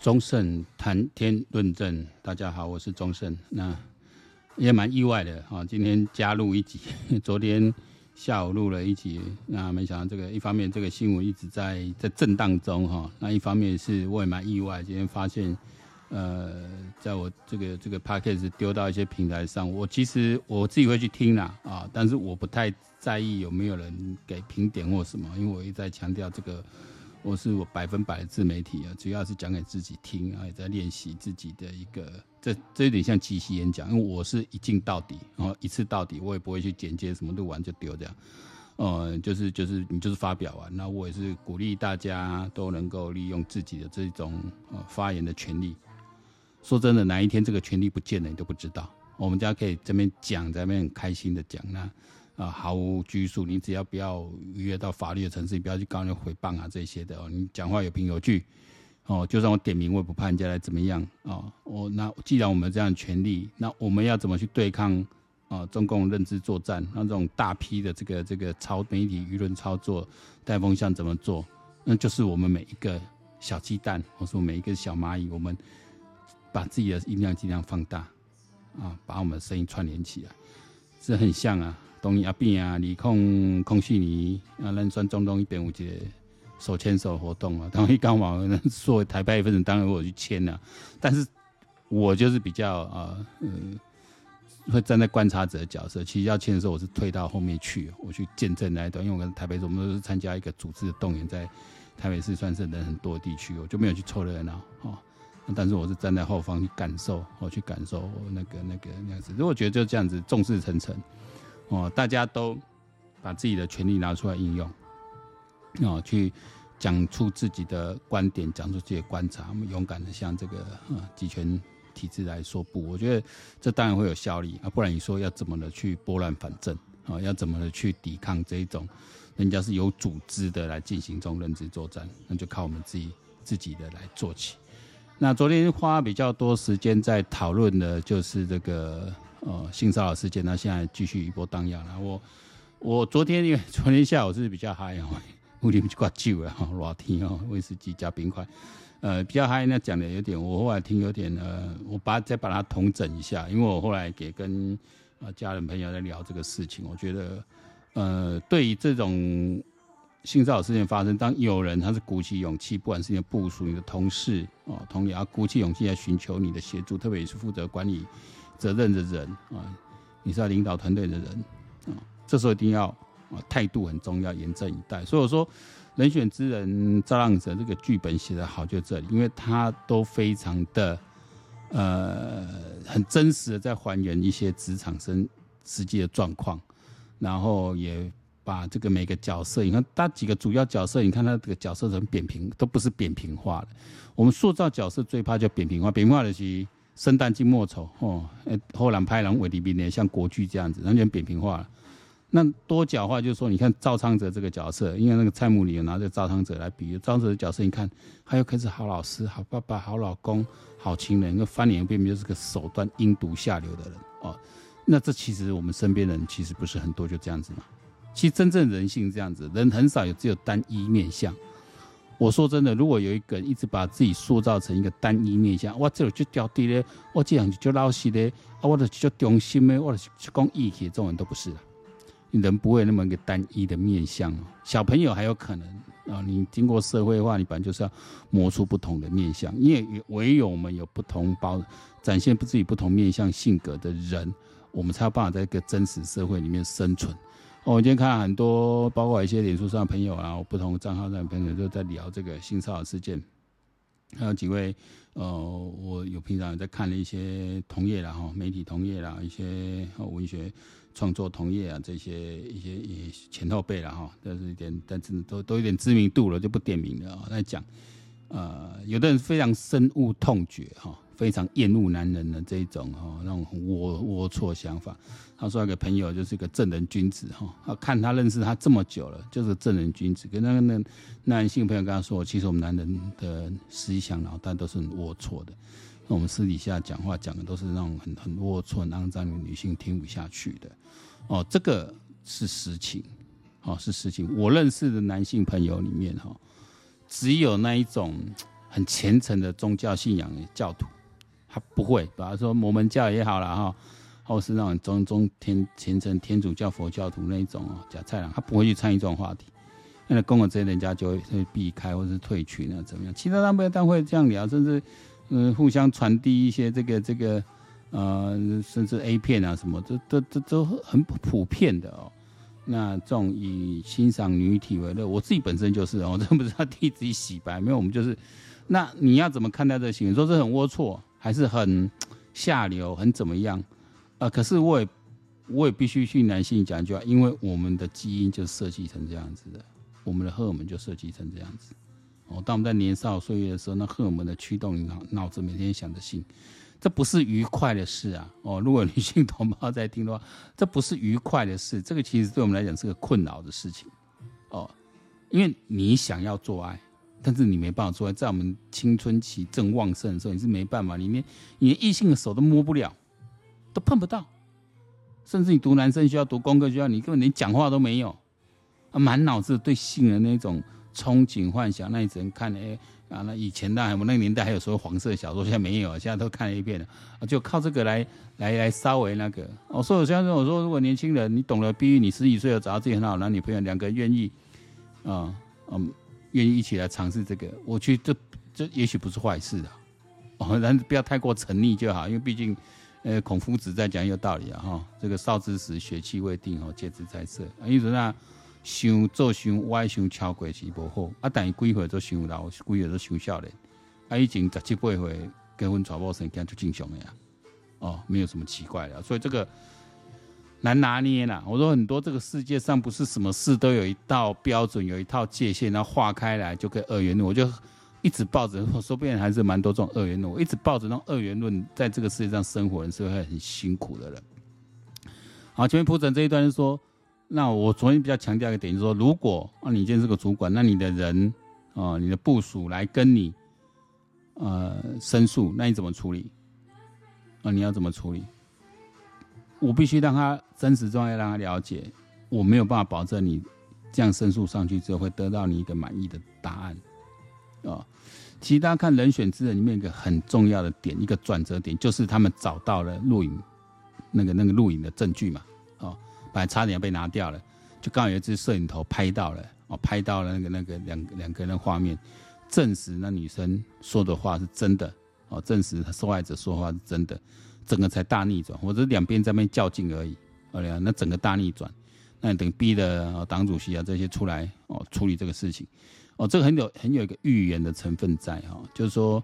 忠胜谈天论证，大家好，我是忠胜。那也蛮意外的啊，今天加入一集，昨天下午录了一集，那没想到这个一方面这个新闻一直在在震荡中哈，那一方面是我也蛮意外，今天发现呃，在我这个这个 podcast 丢到一些平台上，我其实我自己会去听啦啊，但是我不太在意有没有人给评点或什么，因为我一直在强调这个。我是我百分百的自媒体啊，主要是讲给自己听啊，也在练习自己的一个，这这有点像即席演讲，因为我是一镜到底，然后一次到底，我也不会去剪接什么，录完就丢这样，呃，就是就是你就是发表完，那我也是鼓励大家都能够利用自己的这种呃发言的权利。说真的，哪一天这个权利不见了，你都不知道。我们家可以这边讲，在那边很开心的讲那。啊，毫无拘束，你只要不要逾越到法律的层次，你不要去告人诽谤啊这些的哦。你讲话有凭有据，哦，就算我点名，我也不怕人家来怎么样哦。我那既然我们这样权利，那我们要怎么去对抗啊？中共认知作战，那这种大批的这个这个操媒体舆论操作带风向怎么做？那就是我们每一个小鸡蛋，或是每一个小蚂蚁，我们把自己的音量尽量放大啊，把我们的声音串联起来，这很像啊。东亚病啊，李控空虚尼啊，咱算中东一边有一个手牵手活动啊。当一刚好作为台派分子，当然我去签了，但是我就是比较啊，嗯，会站在观察者的角色。其实要签的时候，我是退到后面去，我去见证那一段。因为我跟台北市，我们都是参加一个组织的动员，在台北市算是人很多的地区，我就没有去凑热闹啊。但是我是站在后方去感受，我去感受那个那个那样子。如果觉得就这样子，众志成城。哦，大家都把自己的权利拿出来应用，哦，去讲出自己的观点，讲出自己的观察，我们勇敢的向这个啊集权体制来说不，我觉得这当然会有效力啊，不然你说要怎么的去拨乱反正啊，要怎么的去抵抗这一种人家是有组织的来进行这种认知作战，那就靠我们自己自己的来做起。那昨天花比较多时间在讨论的就是这个。呃，性骚扰事件，那现在继续一波荡漾了。我我昨天因为昨天下午是比较嗨啊，屋里面就挂酒了哈，热天哦，威士忌加冰块，呃，比较嗨。那讲的有点，我后来听有点呃，我把再把它统整一下，因为我后来给跟呃家人朋友在聊这个事情，我觉得呃，对于这种性骚扰事件发生，当有人他是鼓起勇气，不管是你的部属、你的同事哦，同僚，鼓起勇气来寻求你的协助，特别是负责管理。责任的人啊，你是要领导团队的人啊，这时候一定要啊态度很重要，严阵以待。所以我说，人选之人造浪者这个剧本写得好就这里，因为他都非常的呃很真实的在还原一些职场生实际的状况，然后也把这个每个角色，你看他几个主要角色，你看他这个角色很扁平，都不是扁平化的。我们塑造角色最怕叫扁平化，扁平化的是。生旦净末丑哦，后来拍人韦礼斌呢，像国剧这样子，完全扁平化了。那多角化就是说，你看赵昌泽这个角色，因为那个蔡慕里有拿着赵昌泽来比喻，赵昌泽的角色，你看他又开始好老师、好爸爸、好老公、好情人，那翻脸又变就是个手段阴毒下流的人哦。那这其实我们身边人其实不是很多，就这样子嘛。其实真正人性这样子，人很少有只有单一面相。我说真的，如果有一个人一直把自己塑造成一个单一面相，我这就掉地咧，我这样就老实咧，啊，我的就忠心咧，我的就讲义气，这种人都不是了。人不会那么一个单一的面相。小朋友还有可能啊，你经过社会化，你本来就是要磨出不同的面相，因为唯有我们有不同包展现不自己不同面相性格的人，我们才有办法在一个真实社会里面生存。我今天看很多，包括一些脸书上的朋友啊，我不同账号上的朋友都在聊这个性骚扰事件。还有几位，呃，我有平常在看的一些同业啦，哈，媒体同业啦，一些文学创作同业啊，这些一些前后辈了哈，但是一点，但是都都有点知名度了，就不点名了啊。在讲，呃，有的人非常深恶痛绝哈。非常厌恶男人的这一种哈，那种龌龌龊想法。他说，一个朋友就是一个正人君子哈，他看他认识他这么久了，就是正人君子。跟那个那男性朋友跟他说，其实我们男人的思想脑袋都是很龌龊的。那我们私底下讲话讲的都是那种很很龌龊、很肮脏的，女性听不下去的。哦，这个是实情，哦是实情。我认识的男性朋友里面哈，只有那一种。很虔诚的宗教信仰的教徒，他不会，比方说摩门教也好了哈，或是那种中中天虔诚天主教、佛教徒那一种哦，假菜郎，他不会去参与这种话题。那公共这些人家就会会避开或是退群啊，怎么样？其他单位单会这样聊，甚至嗯互相传递一些这个这个呃，甚至 A 片啊什么，这这这都很普遍的哦。那这种以欣赏女体为乐，我自己本身就是哦，这不是要替自己洗白，没有，我们就是。那你要怎么看待这个行为？说这很龌龊，还是很下流，很怎么样？呃，可是我也我也必须去男性讲一句话，因为我们的基因就设计成这样子的。我们的荷尔蒙就设计成这样子，哦，当我们在年少岁月的时候，那荷尔蒙的驱动脑脑子每天想着性，这不是愉快的事啊，哦，如果女性同胞在听的话，这不是愉快的事，这个其实对我们来讲是个困扰的事情，哦，因为你想要做爱，但是你没办法做爱，在我们青春期正旺盛的时候，你是没办法，你连你连异性的手都摸不了，都碰不到，甚至你读男生学校、读工科学校，你根本连讲话都没有。啊，满脑子对性的那种憧憬幻想，那你只能看哎啊，那以前那我们那个年代还有所谓黄色小说，现在没有，现在都看了一遍了，啊，就靠这个来来来稍微那个。哦，所以我现在我说，如果年轻人你懂了，比喻你十几岁了找到自己很好的男女朋友，两个人愿意，啊嗯，愿意一起来尝试这个，我觉得这这也许不是坏事的，哦，但是不要太过沉溺就好，因为毕竟，呃，孔夫子在讲有道理啊哈，这个少之时血气未定哦，戒之在色，啊，因此那。想做想歪想超过是无好，啊！但是几岁做想老，几岁做想少年，啊！以前十七八岁结婚娶某生囝就正常的呀，哦，没有什么奇怪的，所以这个难拿捏呐。我说很多这个世界上不是什么事都有一道标准，有一套界限，然后划开来就可以二元论。我就一直抱着，说不定还是蛮多这种二元论。我一直抱着那种二元论，在这个世界上生活人是会很辛苦的人。好，前面铺陈这一段是说。那我昨天比较强调一个点，就是说，如果啊你今天是个主管，那你的人啊，你的部署来跟你呃申诉，那你怎么处理？啊，你要怎么处理？我必须让他真实状态让他了解，我没有办法保证你这样申诉上去之后会得到你一个满意的答案啊。其实大家看《人选之人》里面一个很重要的点，一个转折点，就是他们找到了录影那个那个录影的证据嘛。本来差点被拿掉了，就刚好有一只摄影头拍到了，哦，拍到了那个那个两两个人的画面，证实那女生说的话是真的，哦，证实受害者说话是真的，整个才大逆转，或者两边在那边较劲而已，哦，那整个大逆转，那等逼的党主席啊这些出来哦处理这个事情，哦，这个很有很有一个预言的成分在哈，就是说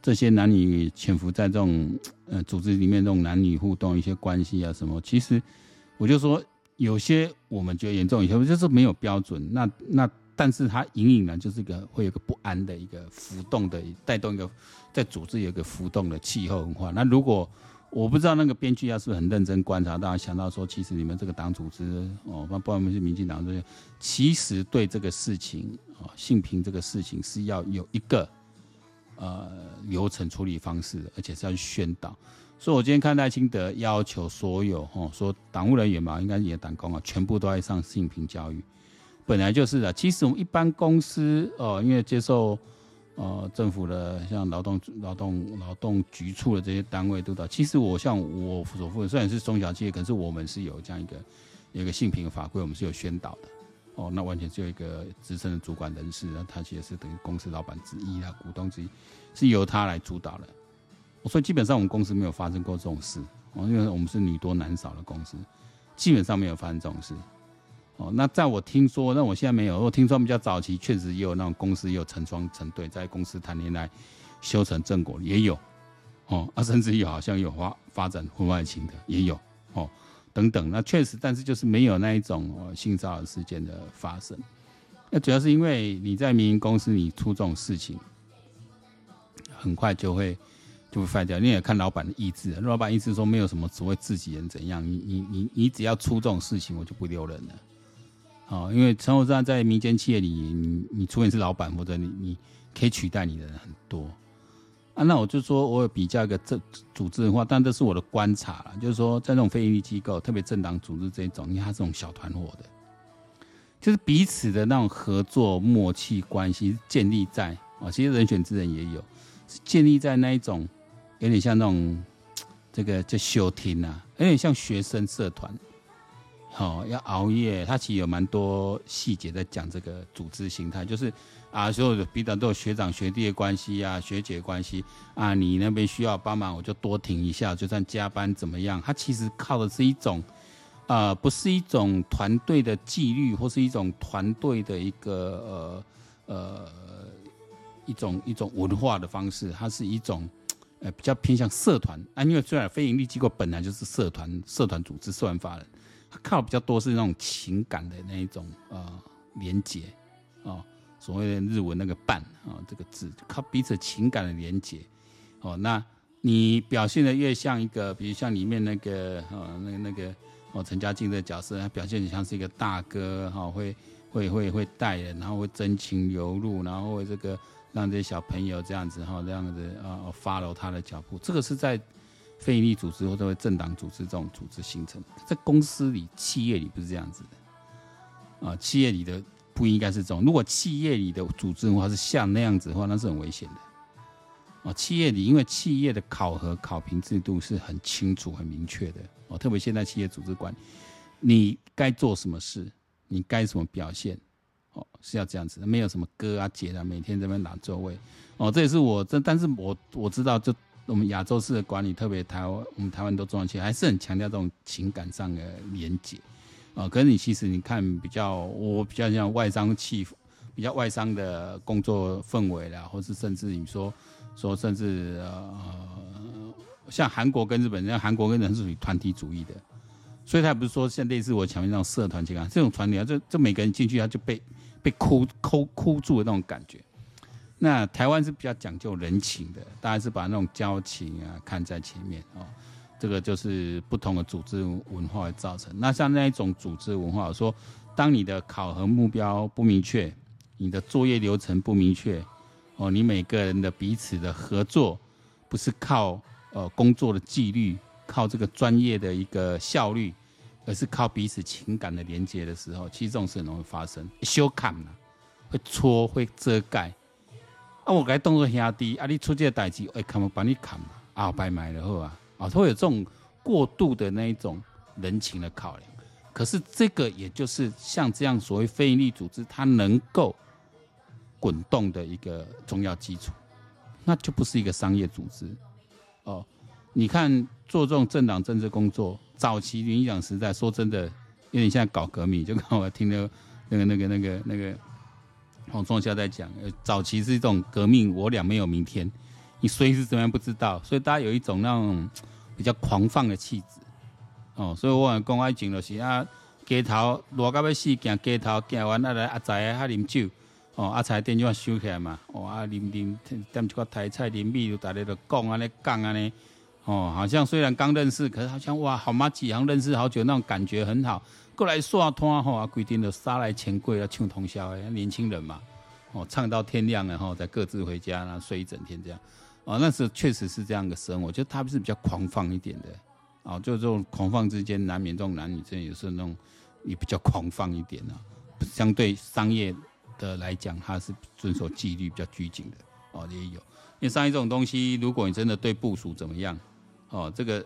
这些男女潜伏在这种呃组织里面这种男女互动一些关系啊什么，其实。我就说，有些我们觉得严重，有些就是没有标准。那那，但是它隐隐呢就是一个会有个不安的一个浮动的，带动一个在组织有一个浮动的气候文化。那如果我不知道那个编剧要是很认真观察，大家想到说，其实你们这个党组织哦，不管我们是民进党这些，其实对这个事情啊，性平这个事情是要有一个呃流程处理方式，而且是要宣导。所以，我今天看赖清德要求所有哈说党务人员嘛，应该也党工啊，全部都要上性平教育。本来就是的。其实我们一般公司哦，因为接受呃政府的像劳动劳动劳动局处的这些单位督导，其实我像我所负责，虽然是中小企业，可是我们是有这样一个有一个性平法规，我们是有宣导的。哦，那完全只有一个资深的主管人士，那他其实是等于公司老板之一啊，股东之一，是由他来主导的。所以基本上我们公司没有发生过这种事哦，因为我们是女多男少的公司，基本上没有发生这种事哦。那在我听说，那我现在没有。我听说比较早期确实也有那种公司也有成双成对，在公司谈恋爱修成正果也有哦，啊，甚至有好像有发发展婚外情的也有哦，等等。那确实，但是就是没有那一种哦性骚扰事件的发生。那主要是因为你在民营公司你出这种事情，很快就会。就会坏掉，你也看老板的意志。老板意志说没有什么所谓自己人怎样，你你你你只要出这种事情，我就不留人了。哦，因为生活上在民间企业里，你你除非是老板或者你你可以取代你的人很多啊。那我就说我有比较一个这组织的话，但这是我的观察了，就是说在这种非营利机构，特别政党组织这一种，因为它这种小团伙的，就是彼此的那种合作默契关系建立在。啊，其实人选之人也有，是建立在那一种有点像那种这个叫休庭啊，有点像学生社团。好，要熬夜，他其实有蛮多细节在讲这个组织形态，就是啊，所有的彼此都有学长学弟的关系啊，学姐关系啊，你那边需要帮忙，我就多停一下，就算加班怎么样，他其实靠的是一种，呃，不是一种团队的纪律，或是一种团队的一个呃呃一种一种文化的方式，它是一种呃比较偏向社团啊，因为虽然非营利机构本来就是社团社团组织社团法人。靠比较多是那种情感的那一种呃连接哦，所谓的日文那个伴啊、哦、这个字，靠彼此情感的连接哦。那你表现的越像一个，比如像里面那个哦那个那个哦陈家竞的角色，他表现的像是一个大哥哈、哦，会会会会带人，然后会真情流露，然后会这个让这些小朋友这样子哈、这样子啊 follow 他的脚步，这个是在。非营利组织或者政党组织这种组织形成，在公司里、企业里不是这样子的啊。企业里的不应该是这种。如果企业里的组织文化是像那样子的话，那是很危险的啊。企业里，因为企业的考核、考评制度是很清楚、很明确的哦。特别现在企业组织管理，你该做什么事，你该什么表现哦，是要这样子，没有什么哥啊姐啊，每天在那边拿座位哦。这也是我这，但是我我知道就。我们亚洲式的管理，特别台湾，我们台湾都重要起来，还是很强调这种情感上的连结啊。可是你其实你看比较，我比较像外商气，比较外商的工作氛围啦，或是甚至你说说甚至呃，像韩国跟日本，像韩国跟人是属于团体主义的，所以他不是说像类似我前面那种社团情感，这种团体啊，就就每个人进去他就被被箍抠箍住的那种感觉。那台湾是比较讲究人情的，大概是把那种交情啊看在前面哦。这个就是不同的组织文化会造成。那像那一种组织文化，说当你的考核目标不明确，你的作业流程不明确，哦，你每个人的彼此的合作不是靠呃工作的纪律，靠这个专业的一个效率，而是靠彼此情感的连接的时候，其实这种事很容易发生。修砍了，会戳，会遮盖。啊，我该动作兄弟，啊，你出这个代志，哎，看我帮你砍嘛，啊，白买了后啊，啊，他会有这种过度的那一种人情的考量。可是这个也就是像这样所谓非营利组织，它能够滚动的一个重要基础，那就不是一个商业组织。哦，你看做这种政党政治工作，早期民进党时代，说真的，因为你现在搞革命，就刚我听到那个那个那个那个。黄创孝在讲，早期是一种革命，我俩没有明天，你随时怎么样不知道，所以大家有一种那种比较狂放的气质，哦，所以我讲爱情就是啊，街头热到要死，行街头行完啊来阿财啊啉酒，哦阿财电话收起来嘛，哦啊啉啉点一个台菜啉米，就大家就讲安尼讲安尼，哦，好像虽然刚认识，可是好像哇好嘛，几行认识好久那种感觉很好。过来刷摊吼啊，规定的杀来钱柜要，唱通宵诶，年轻人嘛，哦，唱到天亮然后再各自回家，然后睡一整天这样，哦，那时候确实是这样的生活，就他们是比较狂放一点的，哦，就这种狂放之间难免这种男女之间有时候那种也比较狂放一点啊，相对商业的来讲，他是遵守纪律比较拘谨的，哦，也有，因为商业这种东西，如果你真的对部署怎么样，哦，这个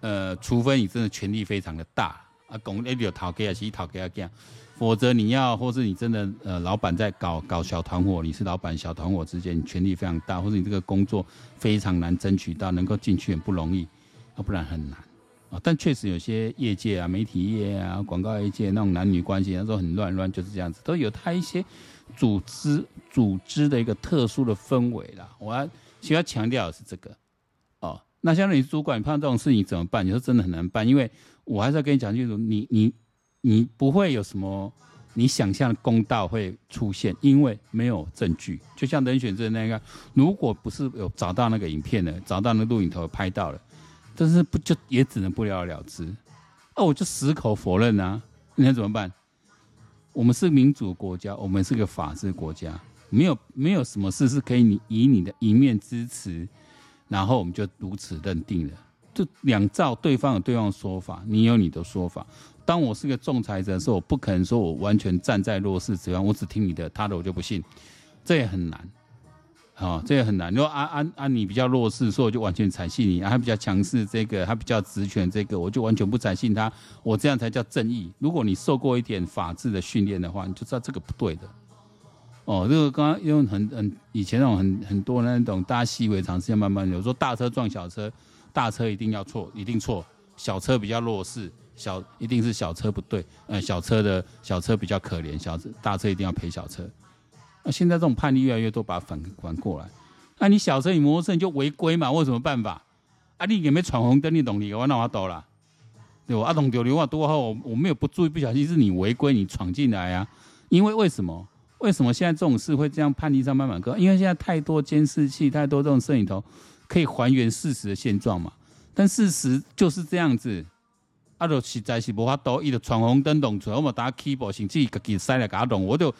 呃，除非你真的权力非常的大。啊，公一有讨给啊，其实讨给啊这样，否则你要或是你真的呃，老板在搞搞小团伙，你是老板小团伙之间，你权力非常大，或者你这个工作非常难争取到，能够进去很不容易，啊，不然很难啊。但确实有些业界啊，媒体业啊，广告业界那种男女关系，那时候很乱乱，就是这样子，都有它一些组织组织的一个特殊的氛围啦。我要需要强调的是这个哦。那相当于主管，碰到这种事情怎么办？你说真的很难办，因为。我还是要跟你讲清楚，你你你不会有什么你想象的公道会出现，因为没有证据。就像人选之人那个，如果不是有找到那个影片的，找到那个录影头拍到了，但是不就也只能不了了之。哦，我就矢口否认啊，你看怎么办？我们是民主国家，我们是个法治国家，没有没有什么事是可以你以你的一面之词，然后我们就如此认定了。就两造，对方有对方的说法，你有你的说法。当我是个仲裁者的时候，我不可能说我完全站在弱势这方，我只听你的，他的我就不信，这也很难哦，这也很难。你说啊啊啊，你比较弱势，所以我就完全采信你；啊，他比较强势，这个他比较职权，这个我就完全不采信他。我这样才叫正义。如果你受过一点法治的训练的话，你就知道这个不对的。哦，这个刚刚因为很很以前那种很很多那种大家习以为常，现在慢慢有说大车撞小车，大车一定要错，一定错；小车比较弱势，小一定是小车不对，呃，小车的小车比较可怜，小车大车一定要赔小车。那现在这种判例越来越多，把它反反过来。那你小车你摩托车你就违规嘛？我有什么办法？啊，你有没闯红灯？你懂你我那我懂了，对吧？啊，懂丢流啊多后，我没有不注意不小心是你违规，你闯进来啊。因为为什么？为什么现在这种事会这样判例上慢慢高？因为现在太多监视器，太多这种摄影头可以还原事实的现状嘛。但事实就是这样子，啊，就实在是无法度，伊就闯红灯弄出来，我嘛打 keyboard，甚至自己塞来给他弄，我就。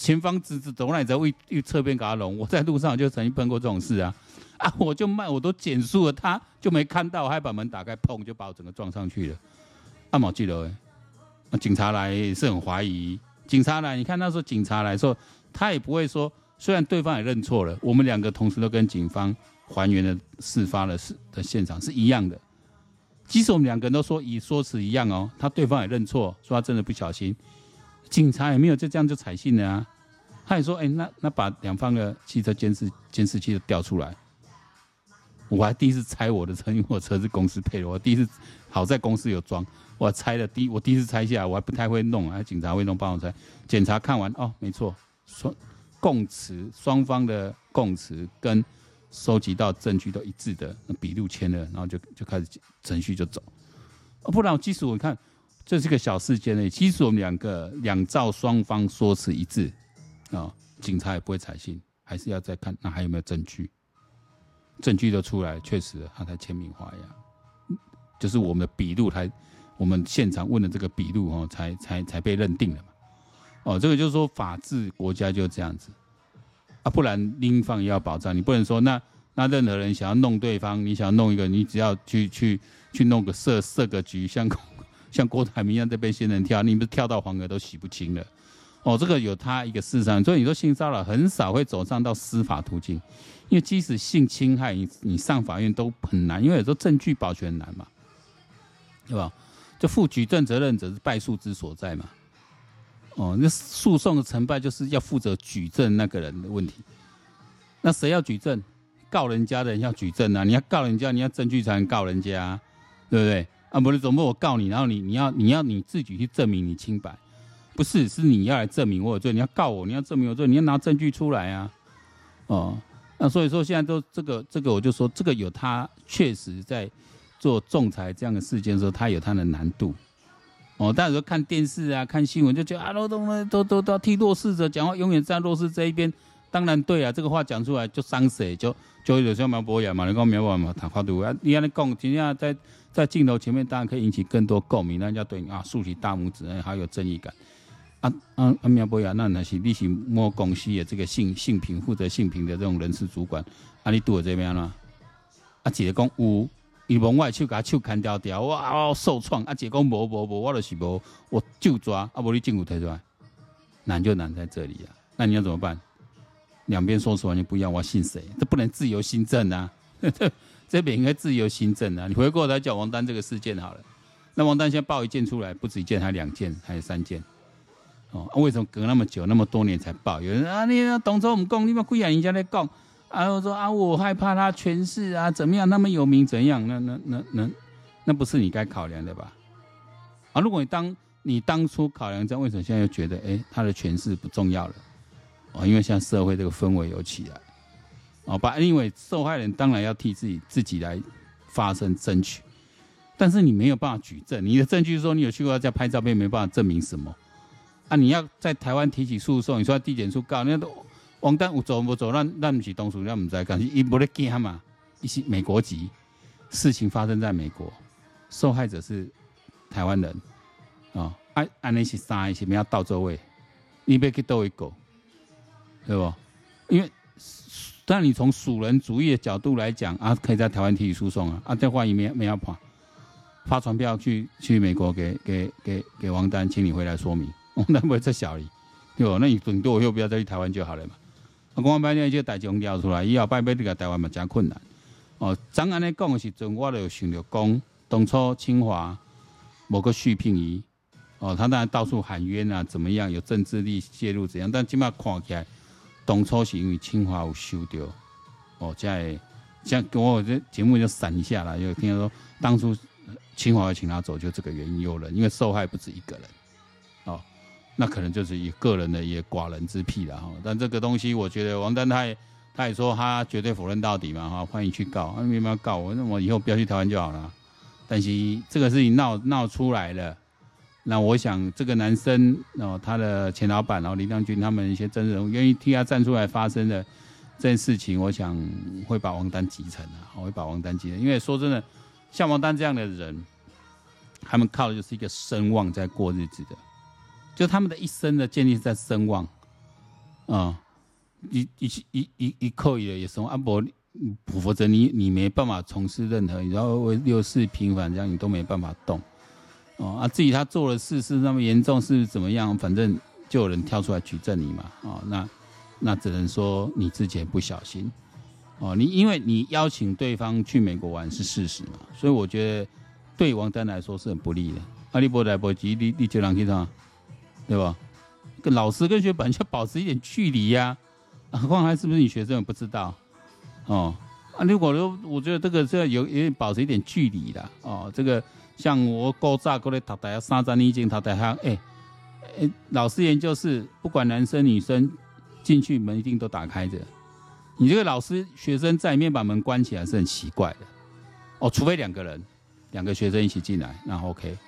前方直直走来，在为为侧边给他弄。我在路上就曾经碰过这种事啊！啊，我就慢，我都减速了，他就没看到，还把门打开，砰，就把我整个撞上去了。阿毛记得，那警察来是很怀疑。警察来，你看那时候警察来说，他也不会说，虽然对方也认错了，我们两个同时都跟警方还原了事发的事的现场是一样的。即使我们两个人都说以说辞一样哦，他对方也认错，说他真的不小心。警察也没有就这样就采信了啊，他也说，哎、那那把两方的汽车监视监视器都调出来。我还第一次拆我的车，因为我车是公司配的，我第一次好在公司有装，我拆了第我第一次拆下来，我还不太会弄，还警察会弄帮我拆。检查看完，哦，没错，双供词双方的供词跟收集到证据都一致的，笔录签了，然后就就开始程序就走。哦，不然我即使我看。这是个小事件呢，即使我们两个两造双方说辞一致，啊，警察也不会采信，还是要再看那还有没有证据，证据都出来，确实他才签名画押，就是我们的笔录才，我们现场问的这个笔录哦，才才才被认定了嘛，哦，这个就是说法治国家就这样子，啊，不然另一方也要保障，你不能说那那任何人想要弄对方，你想要弄一个，你只要去去去弄个设设个局，像。像郭台铭一样在被仙人跳，你不是跳到黄河都洗不清了？哦，这个有他一个事实，所以你说性骚扰很少会走上到司法途径，因为即使性侵害，你你上法院都很难，因为有时候证据保全难嘛，对吧？就负举证责任者是败诉之所在嘛。哦，那诉讼的成败就是要负责举证那个人的问题。那谁要举证？告人家的人要举证啊！你要告人家，你要证据才能告人家，对不对？啊，不是，总不我告你，然后你你要你要你自己去证明你清白，不是，是你要来证明我有罪，你要告我，你要证明我有罪，你要拿证据出来啊，哦，那所以说现在都这个这个，我就说这个有他确实在做仲裁这样的事件的时候，他有他的难度，哦，大家说看电视啊，看新闻就觉得啊，都都都都都替弱势者讲话，永远站弱势这一边，当然对啊，这个话讲出来就伤谁，就就有像苗博雅嘛，你讲苗博雅嘛，谈话度啊，你看你讲，今天在。在镜头前面当然可以引起更多共鸣，让人家对你啊竖起大拇指，还有正义感。啊啊啊！苗博雅，那那是你是某公司的这个性性平负责性平的这种人事主管，啊，你拄在这边啦？啊，姐讲有，伊往外手甲手砍掉掉，哇，受创。啊，姐讲无无无，我就是无，我就抓。啊，无你证据提出来，难就难在这里啊。那你要怎么办？两边说辞完全不一样，我信谁？这不能自由新政啊！这边应该自由新政啊！你回过头来讲王丹这个事件好了，那王丹现在爆一件出来，不止一件，还两件，还有三件。哦，为什么隔那么久，那么多年才报？有人啊，你董卓我们讲，你们贵阳人家在讲，啊，我说啊，我害怕他权势啊，怎么样？那么有名怎样？那那那那那不是你该考量的吧？啊，如果你当你当初考量这样，为什么现在又觉得哎，他的权势不重要了？哦，因为现在社会这个氛围有起来。哦，把因为受害人当然要替自己自己来发声争取，但是你没有办法举证，你的证据说你有去过他家拍照片，没办法证明什么啊？你要在台湾提起诉讼，你说地检署告，那都王丹有走不走？那那不是东属，那我们在干，伊不得惊嘛？一些美国籍，事情发生在美国，受害者是台湾人啊，按按那些杀一些，没有到座位，你别去斗一个，对不？因为。但你从属人主义的角度来讲啊，可以在台湾提起诉讼啊，啊，这话也没没要跑，发传票去去美国给给给给王丹，请你回来说明，王丹不会这小理，对吧？那你顶多我又不要再去台湾就好了嘛，啊，公安班呢，这个代志调出来，以后拜拜这个台湾嘛，真困难。哦，张安尼讲的时阵，我就想着讲，当初清华某个续聘仪，哦，他当然到处喊冤啊，怎么样，有政治力介入怎样？但起码看起来，当初是因为清华有收掉，哦，在像我这节目就闪一下了，就听说当初清华要请他走，就这个原因有人，因为受害不止一个人，那可能就是以个人的也寡人之癖了哈。但这个东西，我觉得王丹泰。他也说他绝对否认到底嘛，哈，欢迎去告，他为什么要告我？那我以后不要去台湾就好了。但是这个事情闹闹出来了，那我想这个男生哦，他的前老板，然后林亮君他们一些真人愿意替他站出来发声的这件事情，我想会把王丹急成啊，会把王丹急成。因为说真的，像王丹这样的人，他们靠的就是一个声望在过日子的，就他们的一生的建立在声望，啊、嗯。一一一一一扣也也从阿伯，否则你你没办法从事任何，然后为六四平反这样你都没办法动，哦啊，至于他做的事是那么严重是怎么样，反正就有人跳出来举证你嘛，哦，那那只能说你之前不小心，哦，你因为你邀请对方去美国玩是事实嘛，所以我觉得对王丹来说是很不利的。阿利伯来伯吉，你你就让去他，对吧？跟老师跟学本就保持一点距离呀、何况还是不是你学生也不知道，哦啊！如果说我觉得这个是要有有点保持一点距离的哦。这个像我高炸过来读大学三十年前读大学，哎哎，老师研究室不管男生女生进去门一定都打开着。你这个老师学生在里面把门关起来是很奇怪的哦，除非两个人两个学生一起进来，那 OK。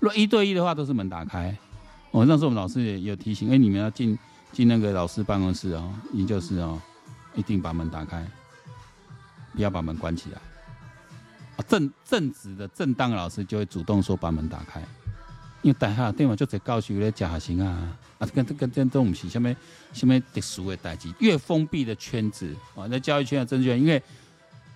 如果一对一的话都是门打开。哦，那时候我们老师也有提醒，哎，你们要进。进那个老师办公室哦，研究室哦，一定把门打开，不要把门关起来。正正直的正当的老师就会主动说把门打开，因为等下对嘛就在教学咧假学生啊，啊，跟跟跟都不是什么什么特殊的代际，越封闭的圈子啊，那教育圈的政治圈，因为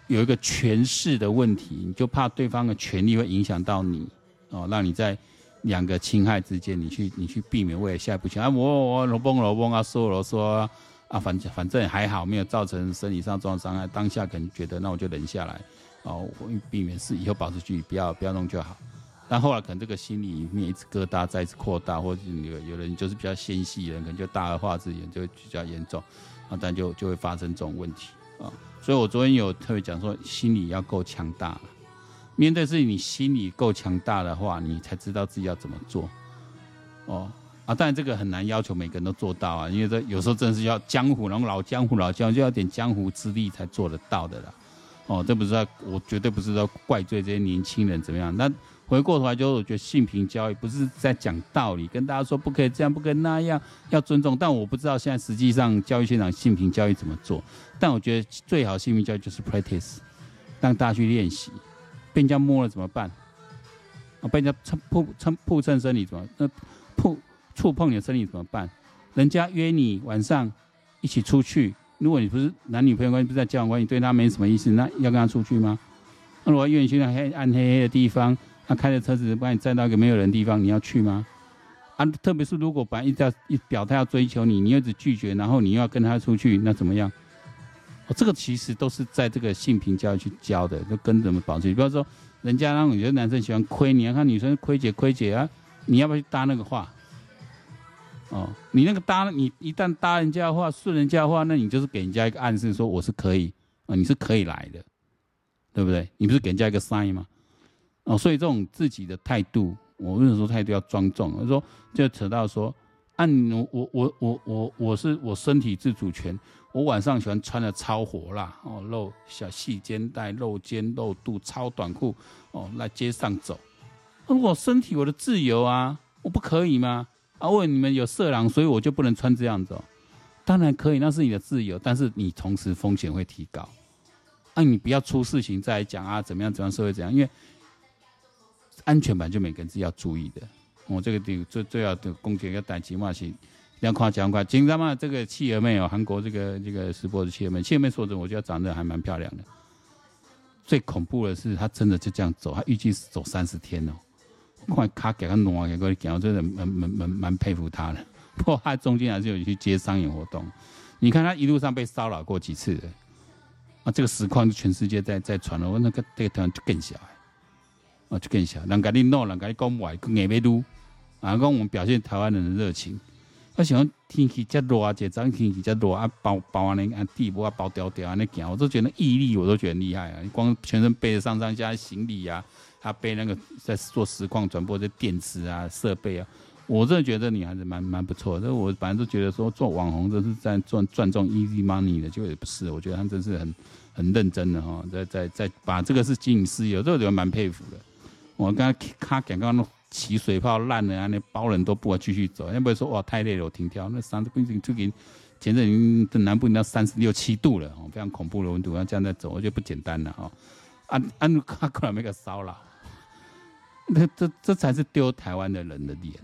有一个权势的问题，你就怕对方的权力会影响到你哦，让你在。两个侵害之间，你去你去避免为了下一步情啊，我我罗蹦罗蹦啊，说罗说啊，反正反正还好，没有造成身体上重伤害。当下可能觉得那我就忍下来，哦，避免是以后保持距离，不要不要弄就好。但后来可能这个心里面一直疙瘩再次扩大，或者有有人就是比较纤细人，可能就大而化之，也就比较严重啊，但就就会发生这种问题啊。所以我昨天有特别讲说，心理要够强大。面对自己，你心里够强大的话，你才知道自己要怎么做。哦啊，当然这个很难要求每个人都做到啊，因为这有时候真的是要江湖，然后老江湖老江湖就要点江湖之力才做得到的啦。哦，这不是在，我绝对不是说怪罪这些年轻人怎么样。那回过头来，就我觉得性平教育不是在讲道理，跟大家说不可以这样，不可以那样，要尊重。但我不知道现在实际上教育现场性平教育怎么做。但我觉得最好性平教育就是 practice，让大家去练习。被人家摸了怎么办？啊，被人家蹭碰蹭碰蹭身体怎么？那碰触碰你的身体怎么办？人家约你晚上一起出去，如果你不是男女朋友关系，不是在交往关系，对他没什么意思，那要跟他出去吗？那如果约你去那黑暗黑黑的地方，他开着车子把你载到一个没有人的地方，你要去吗？啊，特别是如果本来一直要一表态要追求你，你又一直拒绝，然后你又要跟他出去，那怎么样？这个其实都是在这个性平教育去教的，就跟怎么保持。比方说，人家让有些男生喜欢亏你，要看女生亏姐亏姐啊，你要不要去搭那个话？哦，你那个搭，你一旦搭人家的话，顺人家的话，那你就是给人家一个暗示，说我是可以啊，你是可以来的，对不对？你不是给人家一个 sign 吗？哦，所以这种自己的态度，我为什么说态度要庄重？我说就扯到说，按我我我我我我是我身体自主权。我晚上喜欢穿的超火辣哦，露小细肩带、露肩露肚、超短裤哦，来街上走。我身体我的自由啊，我不可以吗？啊，问你们有色狼，所以我就不能穿这样子哦。当然可以，那是你的自由，但是你同时风险会提高。啊，你不要出事情再来讲啊，怎么样怎么样，社会怎样？因为安全版就每个人是要注意的。我这个地最最要的公检要带起码是。要夸奖夸，紧张嘛？这个企鹅妹哦，韩国这个这个直播的企鹅妹，企鹅妹说的，我觉得长得还蛮漂亮的。最恐怖的是，她真的就这样走，她预计是走三十天哦。快卡给她挪给她讲，我真的蛮蛮蛮蛮佩服她的。不过她中间还是有去接商演活动，你看她一路上被骚扰过几次的，啊，这个实况全世界在在传了，我那个这个台湾就更小哎，啊，就更小，人家你闹，人家你讲歪，更爱被撸，啊，讲我们表现台湾人的热情。我想天气这热啊，这张天气这热啊，包包安尼啊，地步啊，包吊吊安尼行，我都觉得毅力我都觉得厉害啊！你光全身背着上上下行李啊，他背那个在做实况转播的电池啊、设备啊，我真的觉得你还是蛮蛮不错的。我反正都觉得说做网红都是在赚赚这种 easy money 的，就也不是。我觉得他真是很很认真的哈，在在在把这个是经营事业，这个我蛮佩服的。我刚刚卡讲刚刚。起水泡烂了啊！那包人都不会继续走，要不然说哇太累了，我停掉。那三十公斤就给前阵已经南部已经到三十六七度了哦，非常恐怖的温度，要这样在走，我觉得不简单了哦。按按他可能没个骚扰，那这这才是丢台湾的人的脸。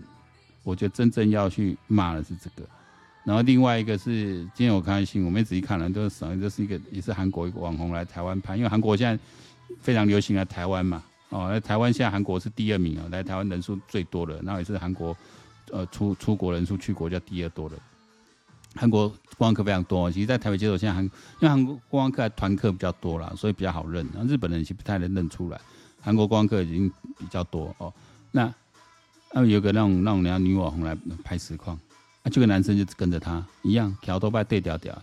我觉得真正要去骂的是这个。然后另外一个是今天我看新闻，我没仔细看了，都是什么？这是一个也是韩国一个网红来台湾拍，因为韩国现在非常流行来台湾嘛。哦，那台湾现在韩国是第二名啊，来台湾人数最多的，那也是韩国，呃，出出国人数去国家第二多的。韩国观光客非常多，其实，在台北街头现在韩，因为韩国观光客团客比较多了，所以比较好认。那日本人其实不太能认出来，韩国观光客已经比较多哦。那那有个那种那种人家女网红来拍实况，啊，这个男生就跟着他一样，调头发对调调，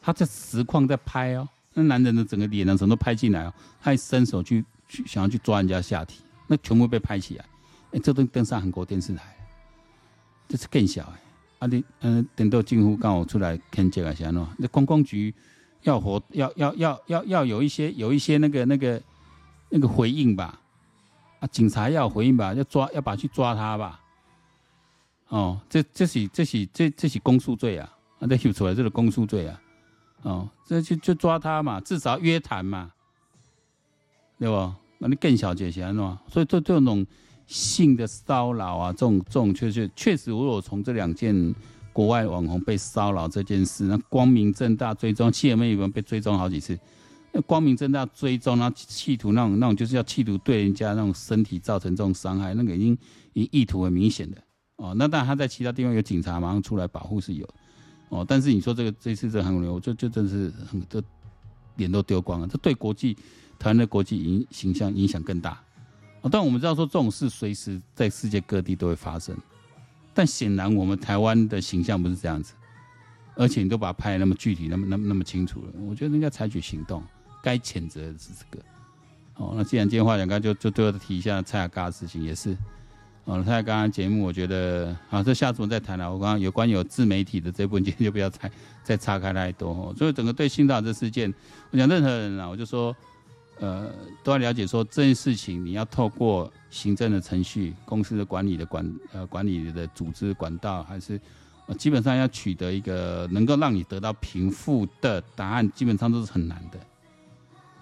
他在实况在拍哦，那男人的整个脸呢，什么都拍进来哦，他还伸手去。想要去抓人家下体，那全部被拍起来，哎、这都登上韩国电视台，这是更小哎。啊你，嗯，等到政府刚好出来看这个啥喏，那观光局要活，要要要要要有一些有一些那个那个那个回应吧，啊，警察要回应吧，要抓要把去抓他吧。哦，这这是这是这这是公诉罪啊，啊，这秀出来这个公诉罪啊，哦，这就就抓他嘛，至少约谈嘛。对吧？那你更小解些喏，所以这这种性的骚扰啊，这种这种确确确实，如果从这两件国外网红被骚扰这件事，那光明正大追踪，谢妹有被追踪好几次，那光明正大追踪，然后企图那种那种就是要企图对人家那种身体造成这种伤害，那个已经已意图很明显的哦。那当然他在其他地方有警察马上出来保护是有哦，但是你说这个这次这韩国人，我就就真是很这脸都丢光了，这对国际。台湾的国际影形象影响更大，但我们知道说这种事随时在世界各地都会发生，但显然我们台湾的形象不是这样子，而且你都把它拍的那么具体，那么那么那么清楚了，我觉得应该采取行动，该谴责的是这个。哦，那既然今天话讲，刚就就最后提一下蔡雅嘎的事情也是，哦，蔡阿嘎节目我觉得啊，这下次我们再谈了。我刚刚有关有自媒体的这部分，今天就不要再再岔开太多哦。所以整个对新岛这事件，我讲任何人啊，我就说。呃，都要了解说这件事情，你要透过行政的程序、公司的管理的管呃管理的组织管道，还是基本上要取得一个能够让你得到平复的答案，基本上都是很难的。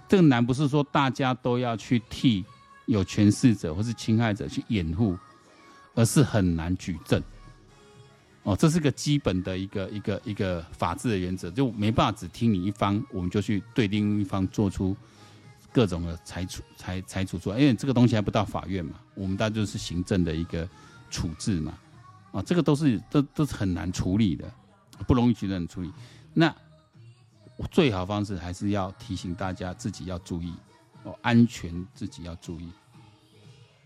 这个难不是说大家都要去替有权势者或是侵害者去掩护，而是很难举证。哦，这是个基本的一个一个一个法治的原则，就没办法只听你一方，我们就去对另一方做出。各种的裁处裁裁处做，因为这个东西还不到法院嘛，我们大家就是行政的一个处置嘛，啊，这个都是都都是很难处理的，不容易去认处理。那最好方式还是要提醒大家自己要注意哦，安全自己要注意。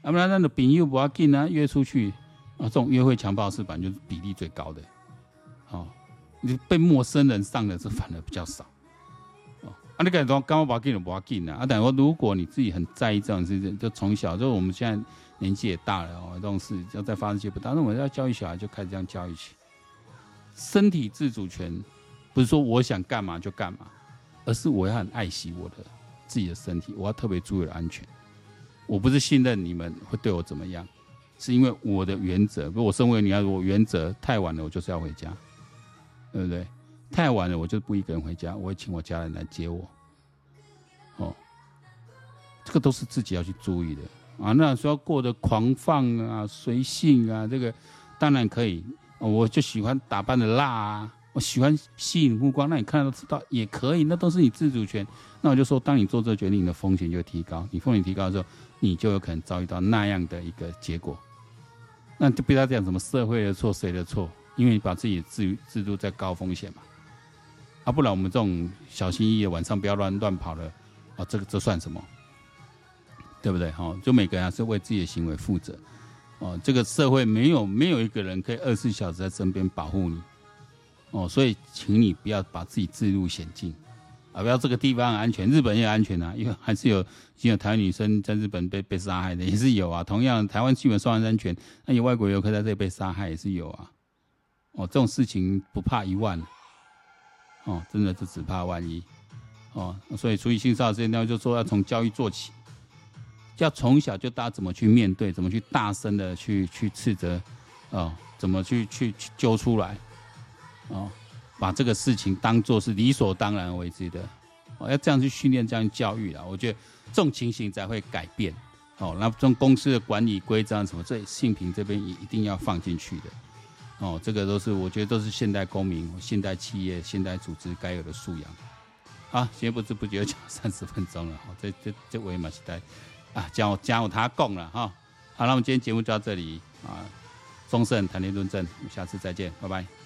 要不然那个朋友不要紧啊，约出去啊，这种约会强暴是反正就是比例最高的，哦，你被陌生人上了，这反而比较少。啊，你讲说刚刚把给了不要紧啊！啊，等于说如果你自己很在意这种事情，就从小就我们现在年纪也大了哦，这种事要再发生些不大，那我们要教育小孩就开始这样教育起。身体自主权不是说我想干嘛就干嘛，而是我要很爱惜我的自己的身体，我要特别注意安全。我不是信任你们会对我怎么样，是因为我的原则。如果我身为女儿我原则太晚了，我就是要回家，对不对？太晚了，我就不一个人回家，我会请我家人来接我。哦，这个都是自己要去注意的啊。那说过得狂放啊、随性啊，这个当然可以。我就喜欢打扮的辣啊，我喜欢吸引目光，那你看到知道也可以，那都是你自主权。那我就说，当你做这个决定，你的风险就提高。你风险提高的时候，你就有可能遭遇到那样的一个结果。那就不要讲什么社会的错、谁的错，因为你把自己置于置入在高风险嘛。啊，不然我们这种小心翼翼晚上不要乱乱跑了，哦，这个这算什么？对不对？哈，就每个人是为自己的行为负责。哦，这个社会没有没有一个人可以二十四小时在身边保护你。哦，所以请你不要把自己置入险境，啊，不要这个地方安全，日本也安全啊，因为还是有已经有台湾女生在日本被被杀害的，也是有啊。同样，台湾基本上安全，那有外国游客在这里被杀害也是有啊。哦，这种事情不怕一万，哦，真的是只怕万一。哦，所以出于性骚扰这些呢，就说要从教育做起。要从小就大家怎么去面对，怎么去大声的去去斥责，哦，怎么去去去揪出来，哦，把这个事情当做是理所当然为之的，哦，要这样去训练，这样教育啊，我觉得这种情形才会改变，哦，那从公司的管理规章什么，这性平这边也一定要放进去的，哦，这个都是我觉得都是现代公民、现代企业、现代组织该有的素养。好，今天不知不觉讲三十分钟了，哦，这这这位嘛是在。啊，讲讲他供了哈，好，那我们今天节目就到这里啊，丰盛谈天论政，我们下次再见，拜拜。